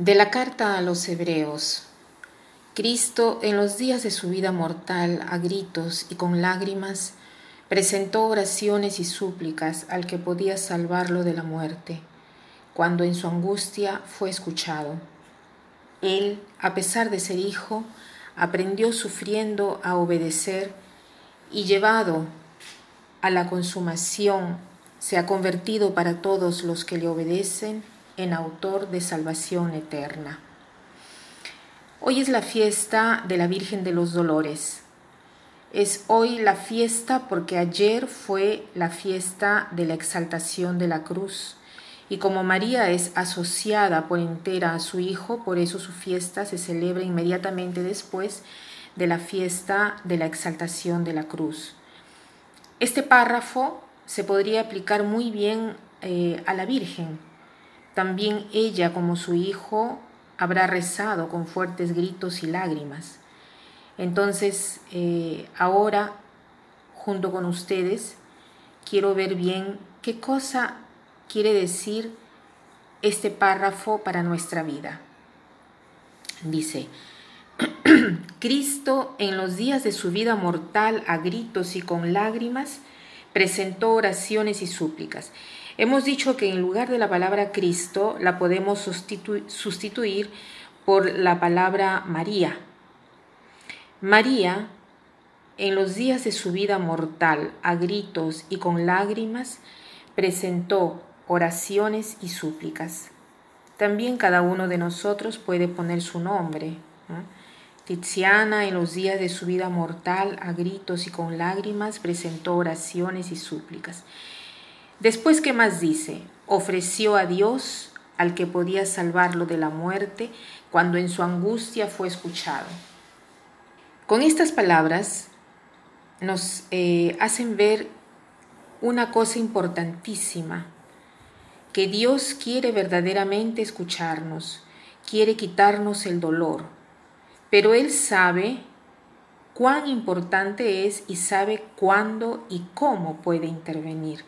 De la carta a los hebreos. Cristo, en los días de su vida mortal, a gritos y con lágrimas, presentó oraciones y súplicas al que podía salvarlo de la muerte, cuando en su angustia fue escuchado. Él, a pesar de ser hijo, aprendió sufriendo a obedecer y llevado a la consumación, se ha convertido para todos los que le obedecen en autor de salvación eterna. Hoy es la fiesta de la Virgen de los Dolores. Es hoy la fiesta porque ayer fue la fiesta de la exaltación de la cruz. Y como María es asociada por entera a su Hijo, por eso su fiesta se celebra inmediatamente después de la fiesta de la exaltación de la cruz. Este párrafo se podría aplicar muy bien eh, a la Virgen, también ella, como su hijo, habrá rezado con fuertes gritos y lágrimas. Entonces, eh, ahora, junto con ustedes, quiero ver bien qué cosa quiere decir este párrafo para nuestra vida. Dice, Cristo en los días de su vida mortal a gritos y con lágrimas presentó oraciones y súplicas. Hemos dicho que en lugar de la palabra Cristo la podemos sustituir por la palabra María. María, en los días de su vida mortal, a gritos y con lágrimas, presentó oraciones y súplicas. También cada uno de nosotros puede poner su nombre. Tiziana en los días de su vida mortal, a gritos y con lágrimas, presentó oraciones y súplicas. Después, ¿qué más dice? Ofreció a Dios al que podía salvarlo de la muerte cuando en su angustia fue escuchado. Con estas palabras nos eh, hacen ver una cosa importantísima, que Dios quiere verdaderamente escucharnos, quiere quitarnos el dolor, pero Él sabe cuán importante es y sabe cuándo y cómo puede intervenir.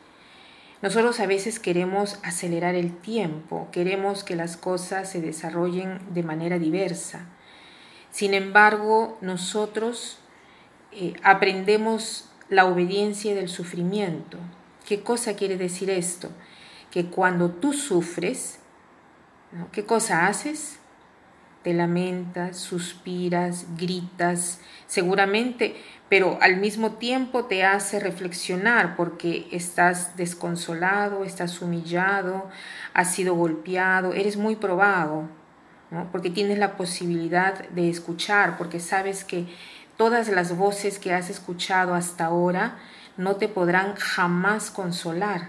Nosotros a veces queremos acelerar el tiempo, queremos que las cosas se desarrollen de manera diversa. Sin embargo, nosotros eh, aprendemos la obediencia del sufrimiento. ¿Qué cosa quiere decir esto? Que cuando tú sufres, ¿qué cosa haces? Te lamentas, suspiras, gritas, seguramente pero al mismo tiempo te hace reflexionar porque estás desconsolado, estás humillado, has sido golpeado, eres muy probado, porque tienes la posibilidad de escuchar, porque sabes que todas las voces que has escuchado hasta ahora no te podrán jamás consolar.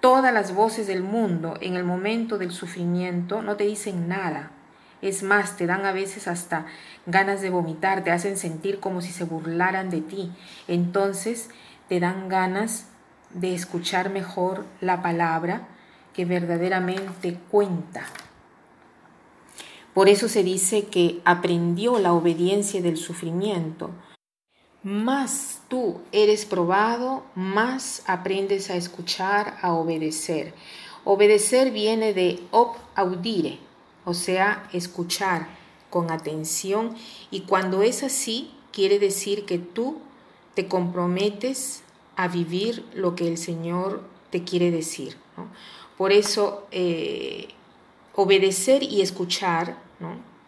Todas las voces del mundo en el momento del sufrimiento no te dicen nada. Es más, te dan a veces hasta ganas de vomitar, te hacen sentir como si se burlaran de ti. Entonces te dan ganas de escuchar mejor la palabra que verdaderamente cuenta. Por eso se dice que aprendió la obediencia del sufrimiento. Más tú eres probado, más aprendes a escuchar, a obedecer. Obedecer viene de ob audire, o sea, escuchar con atención y cuando es así, quiere decir que tú te comprometes a vivir lo que el Señor te quiere decir. Por eso, eh, obedecer y escuchar,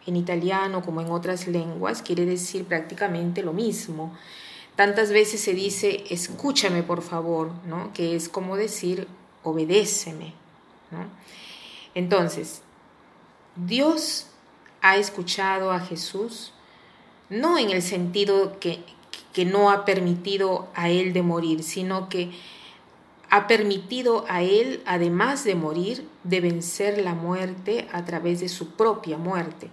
en italiano como en otras lenguas, quiere decir prácticamente lo mismo. Tantas veces se dice, escúchame por favor, ¿no? que es como decir, obedéceme. Entonces, Dios ha escuchado a Jesús, no en el sentido que, que no ha permitido a Él de morir, sino que ha permitido a Él, además de morir, de vencer la muerte a través de su propia muerte.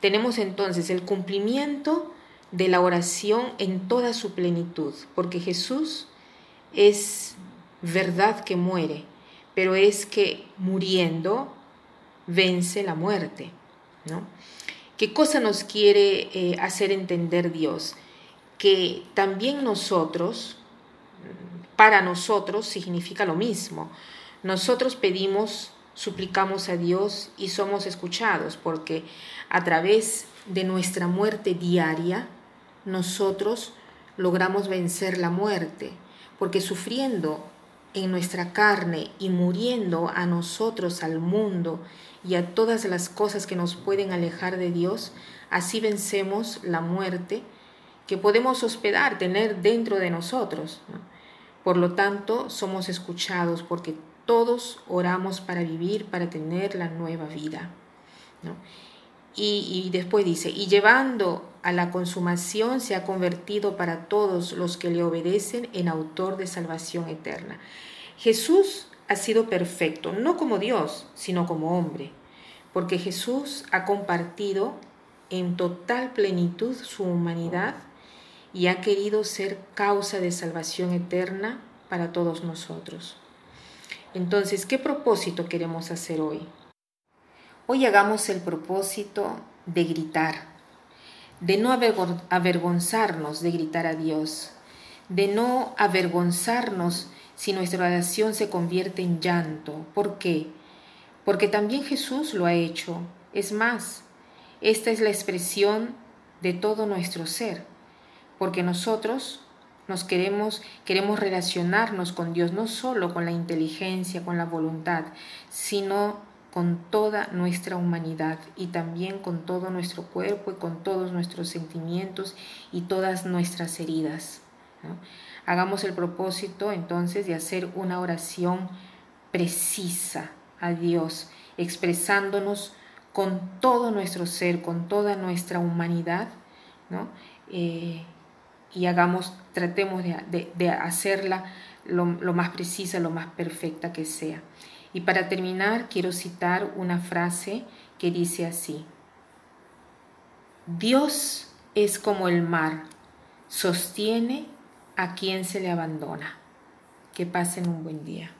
Tenemos entonces el cumplimiento de la oración en toda su plenitud, porque Jesús es verdad que muere, pero es que muriendo vence la muerte. ¿no? ¿Qué cosa nos quiere eh, hacer entender Dios? Que también nosotros, para nosotros significa lo mismo. Nosotros pedimos suplicamos a Dios y somos escuchados, porque a través de nuestra muerte diaria, nosotros logramos vencer la muerte, porque sufriendo en nuestra carne y muriendo a nosotros, al mundo y a todas las cosas que nos pueden alejar de Dios, así vencemos la muerte que podemos hospedar, tener dentro de nosotros. Por lo tanto, somos escuchados porque todos oramos para vivir, para tener la nueva vida. Y, después dice, y llevando a la consumación se ha convertido para todos los que le obedecen en autor de salvación eterna. Jesús ha sido perfecto, no como Dios, sino como hombre, porque Jesús ha compartido en total plenitud su humanidad y ha querido ser causa de salvación eterna para todos nosotros. Entonces, ¿qué propósito queremos hacer hoy? Hoy hagamos el propósito de gritar, de no avergonzarnos de gritar a Dios, de no avergonzarnos si nuestra oración se convierte en llanto. ¿Por qué? Porque también Jesús lo ha hecho. Es más, esta es la expresión de todo nuestro ser, porque nosotros nos queremos, queremos relacionarnos con Dios, no solo con la inteligencia, con la voluntad, sino con toda nuestra humanidad y también con todo nuestro cuerpo y con todos nuestros sentimientos y todas nuestras heridas. Hagamos el propósito entonces de hacer una oración precisa a Dios, expresándonos con todo nuestro ser, con toda nuestra humanidad, ¿no? Eh, y hagamos, tratemos de, hacerla lo, lo, más precisa, lo más perfecta que sea. Y para terminar, quiero citar una frase que dice así, Dios es como el mar, sostiene a quien se le abandona. Que pasen un buen día.